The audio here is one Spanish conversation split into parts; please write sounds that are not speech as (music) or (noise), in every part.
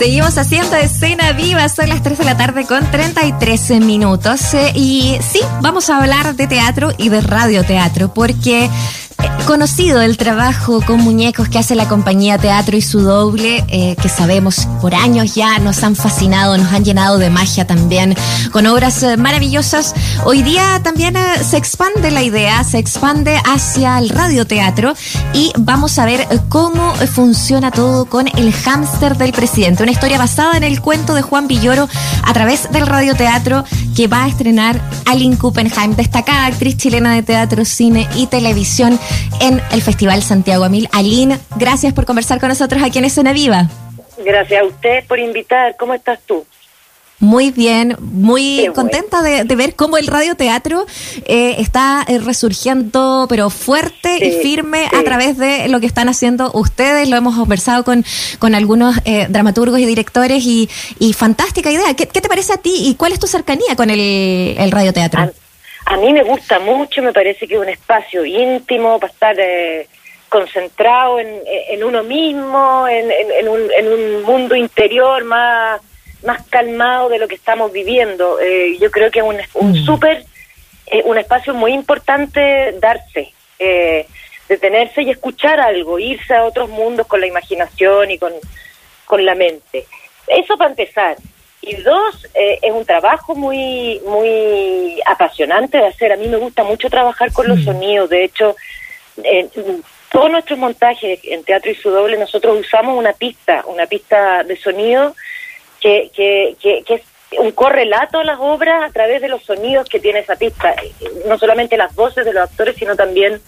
Seguimos haciendo escena viva, son las 3 de la tarde con 33 minutos. Eh, y sí, vamos a hablar de teatro y de radioteatro, porque conocido el trabajo con muñecos que hace la compañía Teatro y su doble, eh, que sabemos por años ya nos han fascinado, nos han llenado de magia también, con obras eh, maravillosas. Hoy día también eh, se expande la idea, se expande hacia el radioteatro y vamos a ver cómo funciona todo con el hámster del presidente, una historia basada en el cuento de Juan Villoro a través del radioteatro que va a estrenar Aline Kuppenheim, destacada actriz chilena de teatro, cine y televisión en el Festival Santiago Amil. Aline, gracias por conversar con nosotros aquí en Escena Viva. Gracias a usted por invitar. ¿Cómo estás tú? Muy bien, muy contenta de, ver cómo el radioteatro eh, está eh, resurgiendo, pero fuerte y firme a través de lo que están haciendo ustedes. Lo hemos conversado con, con algunos eh, dramaturgos y directores y, fantástica idea. ¿Qué, te parece a ti y cuál es tu cercanía con el, el radioteatro? A mí me gusta mucho, me parece que es un espacio íntimo para estar eh, concentrado en, uno mismo, en, un, mundo interior más, más calmado de lo que estamos viviendo. Eh, yo creo que es un, un mm. súper, eh, un espacio muy importante darse, detenerse y escuchar algo, irse a otros mundos con la imaginación y con, con la mente. Eso para empezar. Y dos, eh, es un trabajo muy, muy apasionante de hacer. A mí me gusta mucho trabajar con los sonidos. De hecho, todos nuestros montajes en Teatro y su doble, nosotros usamos una pista, una pista de sonido que, que, que, que es un correlato a las obras a través de los sonidos que tiene esa pista. No solamente las voces de los actores, sino también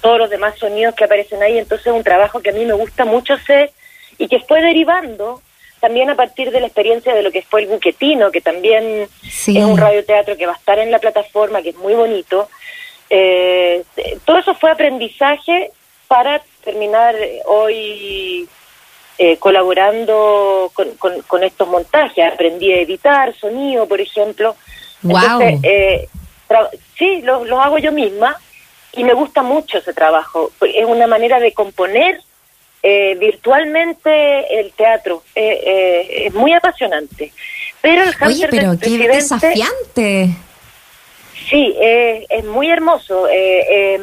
todos los demás sonidos que aparecen ahí. Entonces es un trabajo que a mí me gusta mucho hacer y que fue derivando también a partir de la experiencia de lo que fue el Buquetino, que también es un radioteatro que va a estar en la plataforma, que es muy bonito. Eh, todo eso fue aprendizaje para terminar hoy eh, colaborando con, estos montajes. Aprendí a editar sonido, por ejemplo. Wow. Eh, sí, los lo hago yo misma y me gusta mucho ese trabajo. Es una manera de componer eh, virtualmente el teatro. Eh, eh, es muy apasionante. Pero el Oye, pero qué desafiante. Sí, es muy hermoso. Em,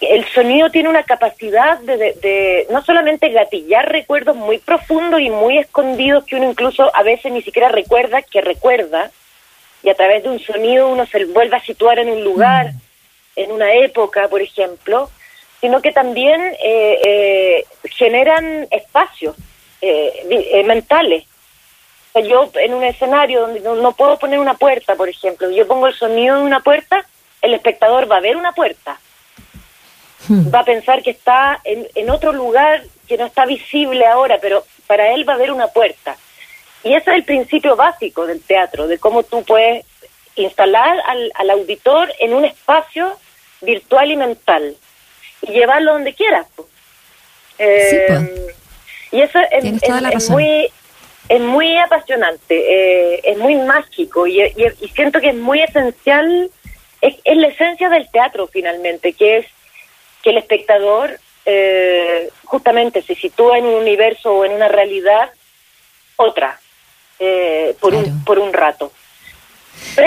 el sonido tiene una capacidad de, de, no solamente gatillar recuerdos muy profundos y muy escondidos que uno incluso a veces ni siquiera recuerda que recuerda, y a través de un sonido uno se vuelve a situar en un lugar, mm. en una época, por ejemplo, sino que también eh, eh, generan espacios eh, mentales. yo en un escenario donde no, puedo poner una puerta, por ejemplo, yo pongo el sonido de una puerta, el espectador va a ver una puerta, hmm. va a pensar que está en, en otro lugar que no está visible ahora, pero para él va a haber una puerta. Y ese es el principio básico del teatro, de cómo tú puedes instalar al, al auditor en un espacio virtual y mental y llevarlo donde quieras. Eh, y eso es, muy es muy apasionante, eh, es muy mágico y, siento que es muy esencial, es, la esencia del teatro finalmente, que es que el espectador eh, justamente se sitúa en un universo o en una realidad otra por, un, por un rato.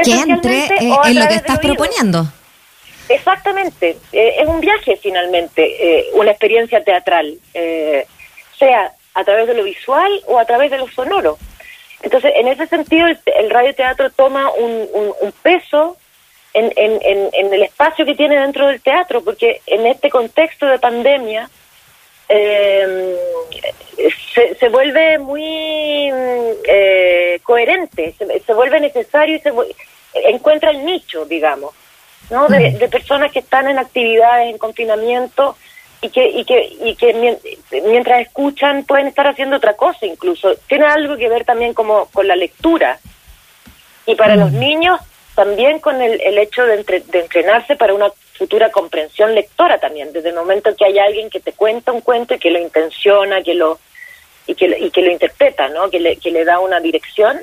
que entre en lo que estás proponiendo. Exactamente, eh, es un viaje finalmente, eh, una experiencia teatral, eh, sea a través de lo visual o a través de lo sonoro. Entonces, en ese sentido, el, radioteatro toma un, peso en, en, el espacio que tiene dentro del teatro, porque en este contexto de pandemia se, se, vuelve muy coherente, se, se, vuelve necesario y se encuentra el nicho, digamos. ¿No? De, personas que están en actividades, en confinamiento y que, y que, y que mientras escuchan pueden estar haciendo otra cosa incluso. Tiene algo que ver también como con la lectura. Y para los niños también con el, el hecho de, de entrenarse para una futura comprensión lectora también, desde el momento que hay alguien que te cuenta un cuento y que lo intenciona, que lo y que, y que lo interpreta, ¿no? Que le, que le da una dirección,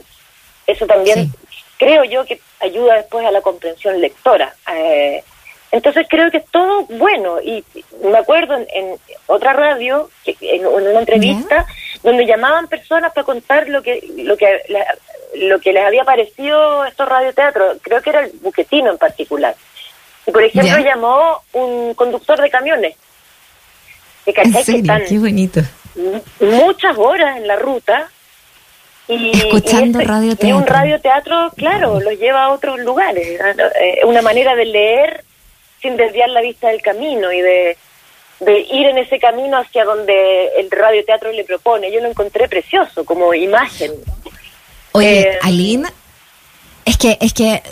eso también creo yo que ayuda después a la comprensión lectora. Eh, entonces creo que es todo bueno y me acuerdo en, otra radio, en, una entrevista, donde llamaban personas para contar lo que lo que lo que les había parecido estos radioteatros, creo que era el buquetino en particular. Y por ejemplo llamó un conductor de camiones. Qué bonito. Muchas horas en la ruta y, escuchando radioteatro. Y un radioteatro, claro, los lleva a otros lugares. Eh, una manera de leer sin desviar la vista del camino y de, de ir en ese camino hacia donde el radioteatro le propone. Yo lo encontré precioso como imagen. Oye, eh, Aline, es que, es que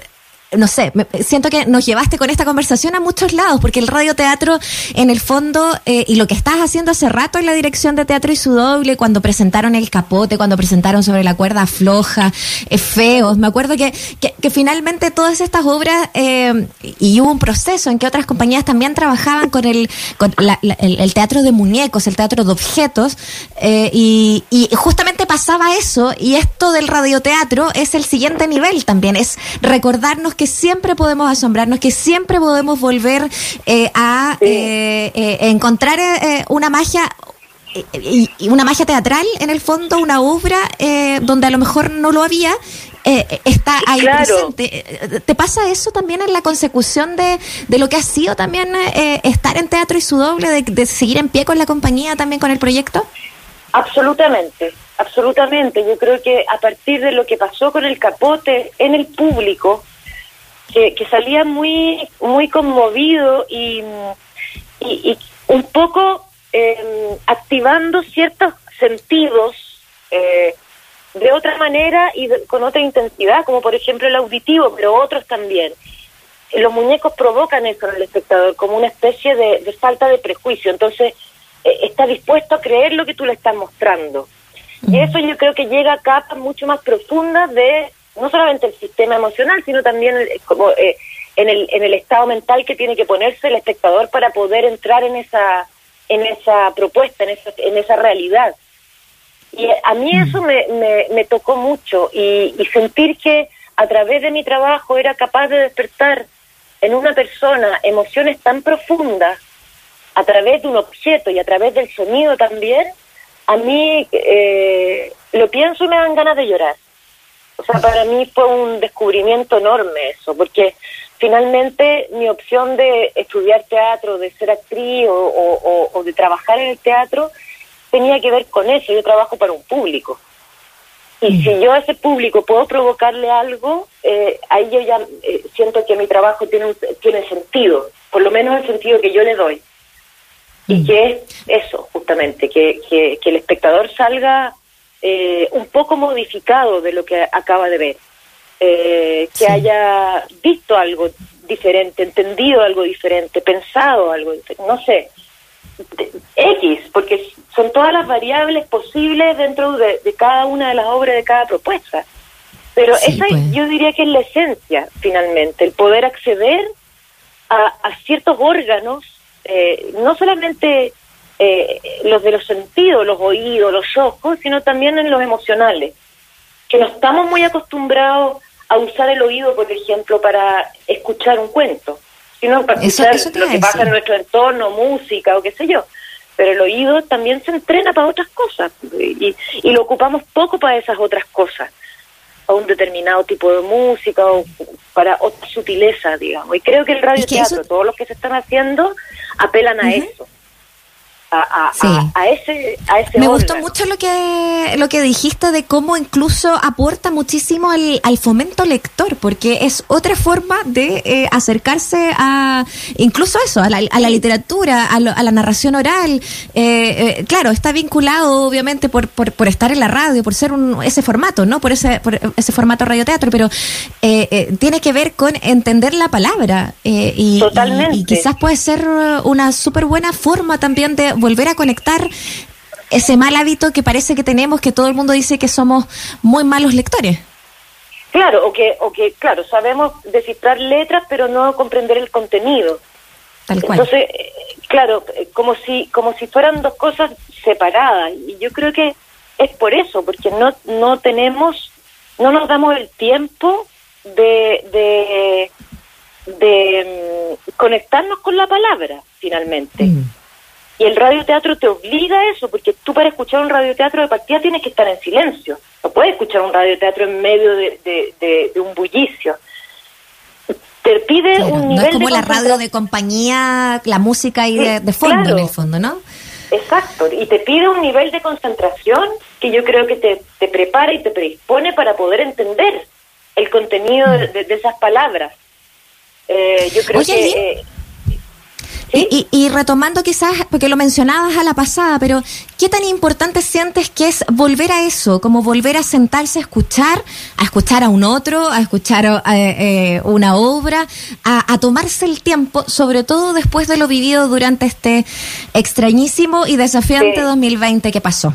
no sé, siento que nos llevaste con esta conversación a muchos lados, porque el radioteatro, en el fondo, eh, y lo que estás haciendo hace rato en la dirección de teatro y su doble, cuando presentaron el capote, cuando presentaron sobre la cuerda floja, eh, feos, me acuerdo que, que, finalmente todas estas obras, eh, y hubo un proceso en que otras compañías también trabajaban con el, con el, teatro de muñecos, el teatro de objetos, y, y justamente pasaba eso, y esto del radioteatro es el siguiente nivel también, es recordarnos que siempre podemos asombrarnos, que siempre podemos volver eh, a eh, eh, encontrar una magia y, una magia teatral en el fondo, una obra donde a lo mejor no lo había está ahí presente. ¿Te pasa eso también en la consecución de, de lo que ha sido también estar en teatro y su doble, de, de, seguir en pie con la compañía también con el proyecto? Absolutamente, absolutamente. Yo creo que a partir de lo que pasó con el capote en el público, que, salía muy, muy conmovido y, y, un poco em, activando ciertos sentidos eh, de otra manera y con otra intensidad, como por ejemplo el auditivo, pero otros también. Los muñecos provocan eso en el espectador, como una especie de, falta de prejuicio. Entonces, eh, está dispuesto a creer lo que tú le estás mostrando. Y eso yo creo que llega a capas mucho más profundas de no solamente el sistema emocional, sino también eh, como eh, en, el, en el estado mental que tiene que ponerse el espectador para poder entrar en esa en esa propuesta, en esa, en esa realidad. Y a mí mm. eso me, me, tocó mucho y, y sentir que a través de mi trabajo era capaz de despertar en una persona emociones tan profundas a través de un objeto y a través del sonido también, a mí eh, lo pienso y me dan ganas de llorar. O sea, para mí fue un descubrimiento enorme eso, porque finalmente mi opción de estudiar teatro, de ser actriz o, de trabajar en el teatro, tenía que ver con eso. Yo trabajo para un público. Y si yo a ese público puedo provocarle algo, eh, ahí yo ya eh, siento que mi trabajo tiene, tiene sentido, por lo menos el sentido que yo le doy. Y que es eso, justamente, que, que, que el espectador salga eh, un poco modificado de lo que acaba de ver, eh, que haya visto algo diferente, entendido algo diferente, pensado algo diferente, no sé, X, porque son todas las variables posibles dentro de, cada una de las obras de cada propuesta. Pero esa pues. yo diría que es la esencia, finalmente, el poder acceder a, ciertos órganos, eh, no solamente eh, los de los sentidos, los oídos, los ojos, sino también en los emocionales. Que no estamos muy acostumbrados a usar el oído, por ejemplo, para escuchar un cuento, sino para escuchar lo que pasa en nuestro entorno, música o qué sé yo. Pero el oído también se entrena para otras cosas y, y lo ocupamos poco para esas otras cosas, a un determinado tipo de música o para otra sutileza, digamos. Y creo que el radioteatro, todos los que se están haciendo, apelan a eso a, ese, a ese Me gustó mucho lo que, lo que dijiste de cómo incluso aporta muchísimo al, al fomento lector, porque es otra forma de eh, acercarse a incluso eso, a la, a la literatura, a, la narración oral. Eh, eh, claro, está vinculado obviamente por, por, por, estar en la radio, por ser un, ese formato, ¿no? Por ese, por ese formato radioteatro, pero tiene que ver con entender la palabra y, Totalmente. y quizás puede ser una súper buena forma también de volver a conectar ese mal hábito que parece que tenemos, que todo el mundo dice que somos muy malos lectores. Claro, o que, o que claro, sabemos descifrar letras, pero no comprender el contenido. Tal cual. Entonces, eh, claro, como si, como si fueran dos cosas separadas. Y yo creo que es por eso, porque no, no tenemos, no nos damos el tiempo de, de, de mm, conectarnos con la palabra, finalmente. Mm Y el radioteatro te obliga a eso, porque tú para escuchar un radioteatro de partida tienes que estar en silencio. No puedes escuchar un radioteatro en medio de, un bullicio. Te pide un nivel no es como la radio de compañía, la música y de, fondo en el fondo, ¿no? Exacto, y te pide un nivel de concentración que yo creo que te, te prepara y te predispone para poder entender el contenido mm. de, esas palabras. Eh, yo creo que... Eh, y, retomando quizás, porque lo mencionabas a la pasada, pero ¿qué tan importante sientes que es volver a eso, como volver a sentarse a escuchar, a escuchar a un otro, a escuchar eh, una obra, a, tomarse el tiempo, sobre todo después de lo vivido durante este extrañísimo y desafiante 2020 que pasó?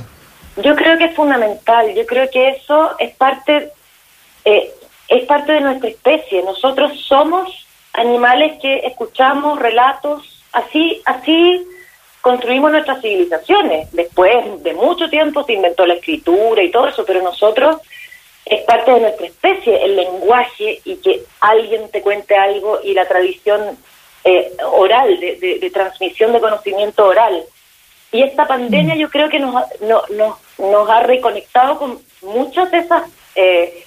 Yo creo que es fundamental, yo creo que eso es parte, eh, es parte de nuestra especie. Nosotros somos animales que escuchamos relatos, así, así construimos nuestras civilizaciones. Después de mucho tiempo se inventó la escritura y todo eso, pero nosotros es parte de nuestra especie, el lenguaje y que alguien te cuente algo y la tradición eh, oral, de, transmisión de conocimiento oral. Y esta pandemia mm. yo creo que nos, nos ha reconectado con muchos de esos eh,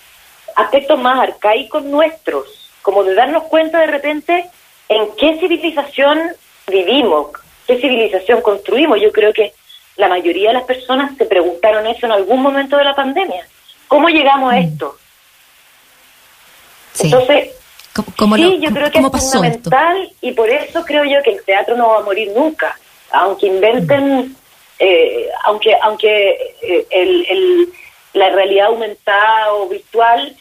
aspectos más arcaicos nuestros, como de darnos cuenta de repente en qué civilización vivimos, qué civilización construimos. Yo creo que la mayoría de las personas se preguntaron eso en algún momento de la pandemia. ¿Cómo llegamos a mm. esto? Entonces, sí, yo creo que es fundamental y por eso creo yo que el teatro no va a morir nunca, aunque inventen, eh, aunque aunque eh, el, la realidad aumentada o virtual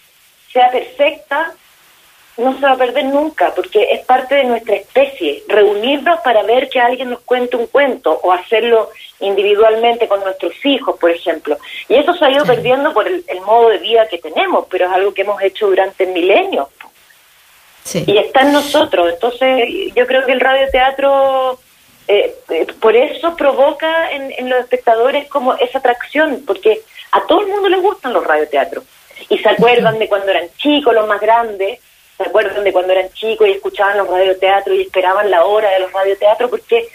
sea perfecta, no se va a perder nunca, porque es parte de nuestra especie. Reunirnos para ver que alguien nos cuente un cuento o hacerlo individualmente con nuestros hijos, por ejemplo. Y eso se ha ido perdiendo por el, modo de vida que tenemos, pero es algo que hemos hecho durante milenios. Y está en nosotros. Entonces, yo creo que el radioteatro, eh, eh, por eso provoca en, en los espectadores como esa atracción, porque a todo el mundo le gustan los radioteatros. Y se acuerdan de cuando eran chicos, los más grandes, se acuerdan de cuando eran chicos y escuchaban los radioteatros y esperaban la hora de los radioteatros, porque,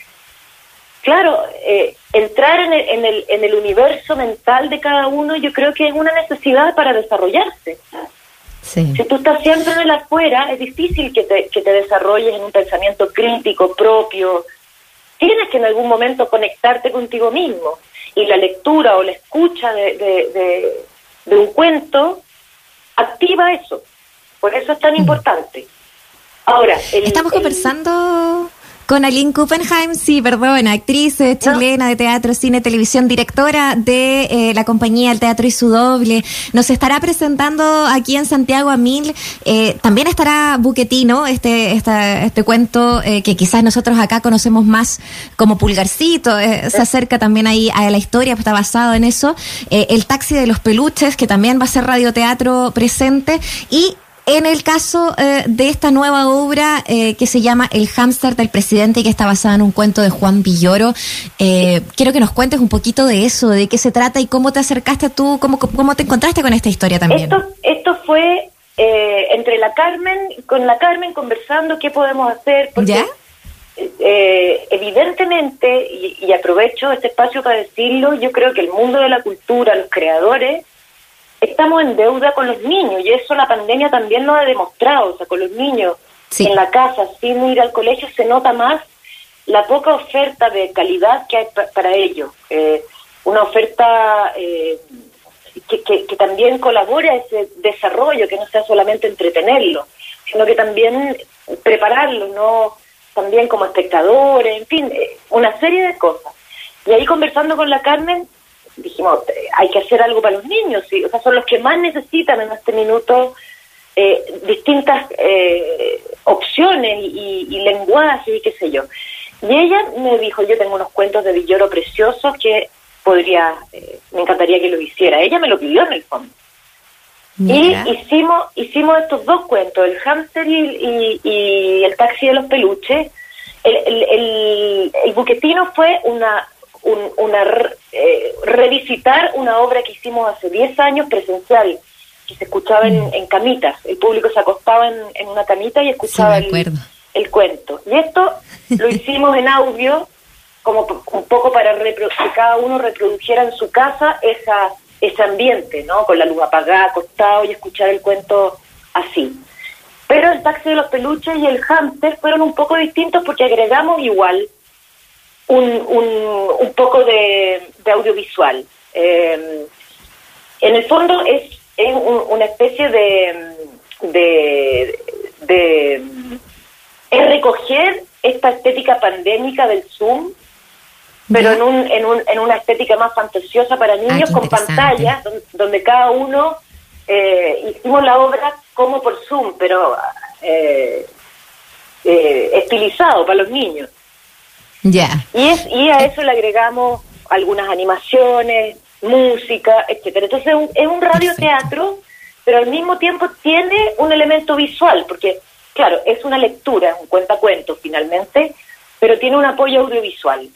claro, eh, entrar en el, en, el, en el universo mental de cada uno yo creo que es una necesidad para desarrollarse. Si tú estás siempre en el afuera, es difícil que te, que te desarrolles en un pensamiento crítico propio. Tienes que en algún momento conectarte contigo mismo. Y la lectura o la escucha de de un cuento activa eso. Por eso es tan mm. importante. Ahora, estamos conversando con Aline Kuppenheim, sí, perdón, actriz eh, chilena de teatro, cine, televisión, directora de eh, la compañía El Teatro y su Doble. Nos estará presentando aquí en Santiago a Mil. Eh, también estará Buquetino, este, este cuento que quizás nosotros acá conocemos más como Pulgarcito. se acerca también ahí a la historia, está basado en eso. el Taxi de los Peluches, que también va a ser radioteatro presente. Y en el caso eh, de esta nueva obra eh, que se llama El hámster del presidente y que está basada en un cuento de Juan Villoro, eh, quiero que nos cuentes un poquito de eso, de qué se trata y cómo te acercaste tú, cómo, cómo te encontraste con esta historia también. Esto, esto fue entre la Carmen, con la Carmen conversando qué podemos hacer. Porque, evidentemente, y aprovecho este espacio para decirlo, yo creo que el mundo de la cultura, los creadores, estamos en deuda con los niños y eso la pandemia también lo ha demostrado, o sea, con los niños en la casa sin ir al colegio se nota más la poca oferta de calidad que hay para ellos, eh, una oferta eh, que, que, también colabore a ese desarrollo, que no sea solamente entretenerlo, sino que también prepararlo, no también como espectadores, en fin, eh, una serie de cosas. Y ahí conversando con la Carmen, dijimos, hay que hacer algo para los niños, ¿sí? o sea, son los que más necesitan en este minuto eh, distintas eh, opciones y, y, lenguajes y qué sé yo. Y ella me dijo, yo tengo unos cuentos de Villoro preciosos que podría, eh, me encantaría que lo hiciera. Ella me lo pidió en el fondo. Y hicimos, hicimos estos dos cuentos, el hámster y, y, el taxi de los peluches. El, el, el buquetino fue una una eh, revisitar una obra que hicimos hace 10 años presencial, que se escuchaba en, mm. camitas. El público se acostaba en, una camita y escuchaba el, el, cuento. Y esto lo (laughs) hicimos en audio como un poco para que cada uno reprodujera en su casa esa ese ambiente, ¿no? Con la luz apagada, acostado y escuchar el cuento así. Pero el taxi de los peluches y el hamster fueron un poco distintos porque agregamos igual un, un, poco de, audiovisual. Eh, en el fondo es, es una especie de, de, de es recoger esta estética pandémica del Zoom, pero en, un, en, un, en una estética más fantasiosa para niños, con pantallas, donde, cada uno eh, hicimos la obra como por Zoom, pero eh, eh, estilizado para los niños. Ya. Y, es, y a eso le agregamos algunas animaciones, música, etcétera. Entonces es un, es un radioteatro, pero al mismo tiempo tiene un elemento visual, porque Claro, es una lectura, un cuentacuentos finalmente, pero tiene un apoyo audiovisual.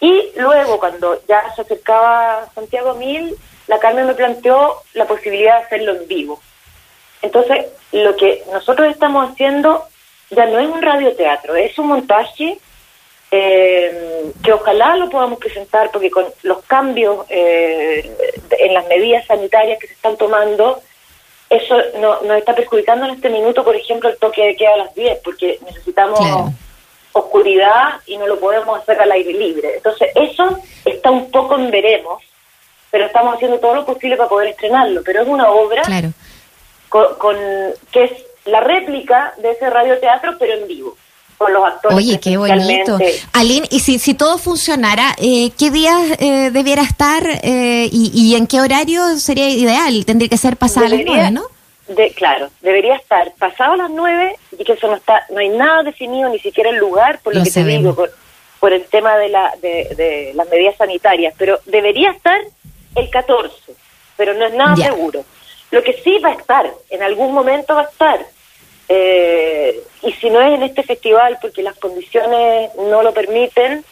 Y luego, cuando ya se acercaba Santiago Mil, la Carmen me planteó la posibilidad de hacerlo en vivo. Entonces, lo que nosotros estamos haciendo ya no es un radioteatro, es un montaje eh, que ojalá lo podamos presentar, porque con los cambios eh, en las medidas sanitarias que se están tomando, eso no, nos está perjudicando en este minuto, por ejemplo, el toque de queda a las 10, porque necesitamos oscuridad y no lo podemos hacer al aire libre. Entonces, eso está un poco en veremos, pero estamos haciendo todo lo posible para poder estrenarlo. Pero es una obra con, que es la réplica de ese radioteatro, pero en vivo con los actores. Oye, qué bonito. Aline, y si, si todo funcionara, eh, ¿qué días eh, debiera estar eh, y, en qué horario sería ideal? Tendría que ser pasado a las nueve, ¿no? De, claro, debería estar pasado a las nueve y que eso no está, no hay nada definido, ni siquiera el lugar, por lo, que te digo, por, el tema de, la, de, las medidas sanitarias, pero debería estar el 14, pero no es nada seguro. Lo que sí va a estar, en algún momento va a estar, eh, y si no es en este festival, porque las condiciones no lo permiten,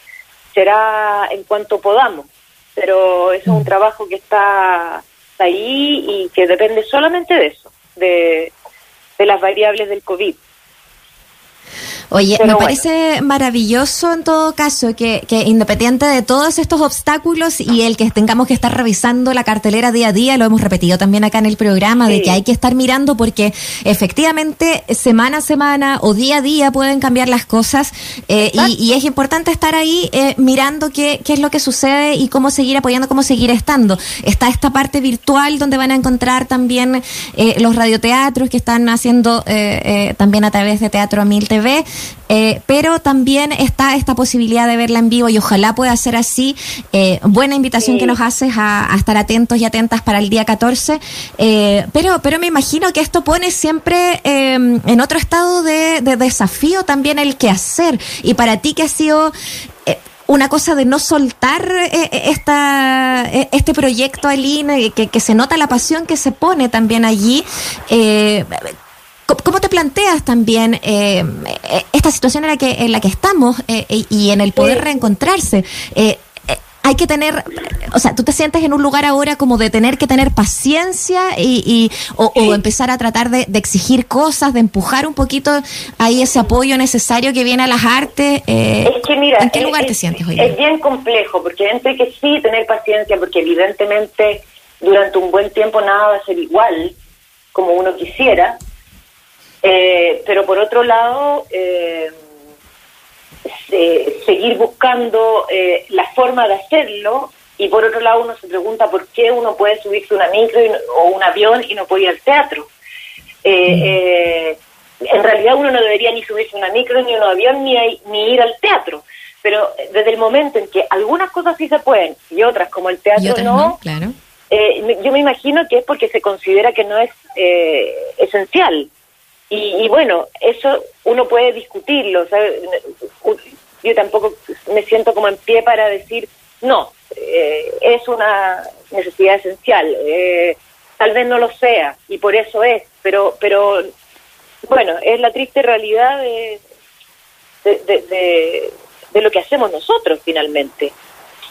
será en cuanto podamos. Pero eso es un trabajo que está ahí y que depende solamente de eso, de, de las variables del COVID. Oye, me parece maravilloso en todo caso que, que, independiente de todos estos obstáculos y el que tengamos que estar revisando la cartelera día a día, lo hemos repetido también acá en el programa, de que hay que estar mirando porque efectivamente semana a semana o día a día pueden cambiar las cosas eh, y, es importante estar ahí eh, mirando qué, qué es lo que sucede y cómo seguir apoyando, cómo seguir estando. Está esta parte virtual donde van a encontrar también eh, los radioteatros que están haciendo también a través de Teatro Mil TV. Eh, pero también está esta posibilidad de verla en vivo y ojalá pueda ser así. Eh, buena invitación que nos haces a, estar atentos y atentas para el día 14. Eh, pero, pero me imagino que esto pone siempre em, en otro estado de, desafío también el que hacer. Y para ti que ha sido una cosa de no soltar esta, este proyecto, Aline, que, que, se nota la pasión que se pone también allí. ¿Cómo te planteas también eh, esta situación en la que, en la que estamos eh, y en el poder reencontrarse? Eh, hay que tener, o sea, tú te sientes en un lugar ahora como de tener que tener paciencia y, o, empezar a tratar de, exigir cosas, de empujar un poquito ahí ese apoyo necesario que viene a las artes. es que mira, ¿en qué lugar te sientes hoy? Es bien complejo, porque entre que sí tener paciencia, porque evidentemente durante un buen tiempo nada va a ser igual como uno quisiera, eh, pero por otro lado, eh, seguir buscando eh, la forma de hacerlo y por otro lado uno se pregunta por qué uno puede subirse una micro o un avión y no puede ir al teatro. en realidad uno no debería ni subirse una micro ni un avión ni, ni ir al teatro. Pero desde el momento en que algunas cosas sí se pueden y otras como el teatro no, claro. yo me imagino que es porque se considera que no es esencial. Y, bueno, eso uno puede discutirlo. Yo tampoco me siento como en pie para decir, no, eh, es una necesidad esencial. Eh, tal vez no lo sea y por eso es, pero, pero bueno, es la triste realidad de, de, de, lo que hacemos nosotros finalmente.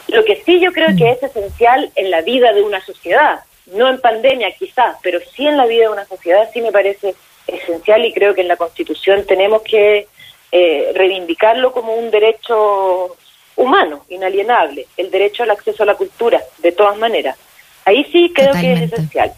Lo que sí yo creo que es esencial en la vida de una sociedad, no en pandemia quizás, pero sí en la vida de una sociedad, sí me parece esencial y creo que en la Constitución tenemos que eh, reivindicarlo como un derecho humano, inalienable, el derecho al acceso a la cultura, de todas maneras. Ahí sí creo que es esencial.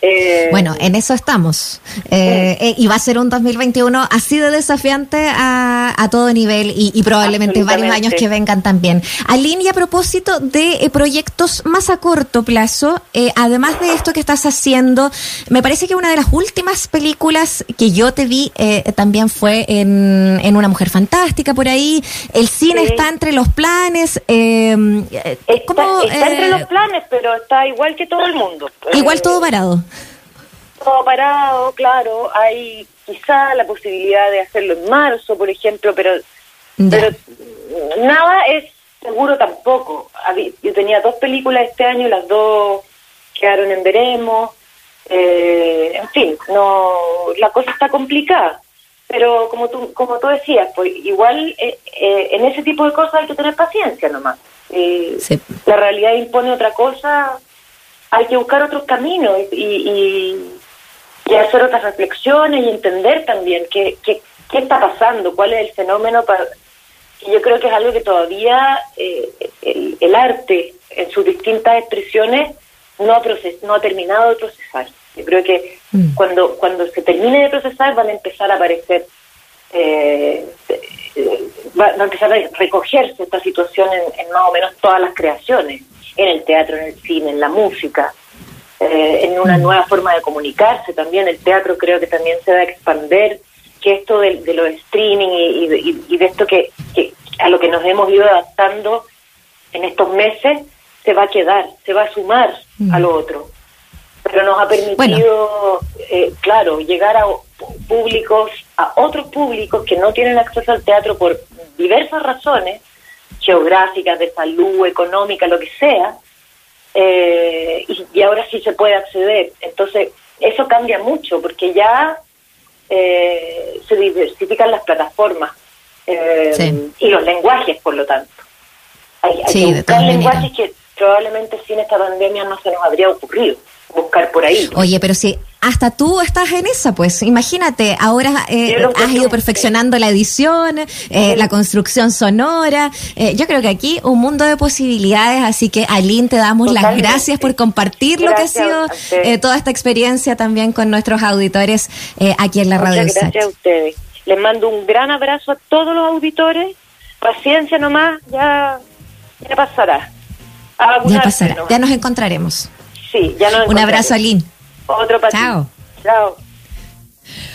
Eh, bueno, en eso estamos. Eh, eh, y va a ser un 2021 así de desafiante a, a todo nivel y, probablemente varios años que vengan también. Aline, y a propósito de proyectos más a corto plazo, además de esto que estás haciendo, me parece que una de las últimas películas que yo te vi también fue en, en, Una Mujer Fantástica por ahí. El cine está entre los planes. está, está entre los planes, pero está igual que todo el mundo. Igual todo parado todo parado, claro, hay quizá la posibilidad de hacerlo en marzo, por ejemplo, pero, pero nada es seguro tampoco. Yo tenía dos películas este año, las dos quedaron en veremos. Eh, en fin, no, la cosa está complicada. Pero como tú, como tú decías, pues igual eh, eh, en ese tipo de cosas hay que tener paciencia nomás. La realidad impone otra cosa, hay que buscar otros caminos y, y hacer otras reflexiones y entender también qué, qué, qué está pasando, cuál es el fenómeno. Para, y yo creo que es algo que todavía eh, el, arte en sus distintas expresiones no ha, proces, no ha terminado de procesar. Yo creo que mm. cuando, cuando se termine de procesar van a empezar a aparecer, eh, va, a empezar a recogerse esta situación en, en más o menos todas las creaciones, en el teatro, en el cine, en la música. Eh, en una mm. nueva forma de comunicarse también. El teatro creo que también se va a expander, que esto de, de los streaming y, de, esto que, a lo que nos hemos ido adaptando en estos meses se va a quedar, se va a sumar mm. a lo otro. Pero nos ha permitido, eh, claro, llegar a públicos, a otros públicos que no tienen acceso al teatro por diversas razones, geográficas, de salud, económica, lo que sea, eh, y, ahora sí se puede acceder. Entonces, eso cambia mucho porque ya eh, se diversifican las plataformas eh, y los lenguajes, por lo tanto. Hay, hay lenguajes que probablemente sin esta pandemia no se nos habría ocurrido buscar por ahí. Oye, pero si hasta tú estás en esa, pues imagínate, ahora eh, has ido perfeccionando la edición, eh, la construcción sonora. Eh, yo creo que aquí un mundo de posibilidades, así que Aline, te damos las gracias por compartir lo que ha sido toda esta experiencia también con nuestros auditores aquí en la radio. Gracias a ustedes. Les mando un gran abrazo a todos los auditores. Paciencia nomás, ya, ya pasará. Ya pasará, ya nos encontraremos. Sí, ya Un abrazo, Aline. Otro para Chao. Chao.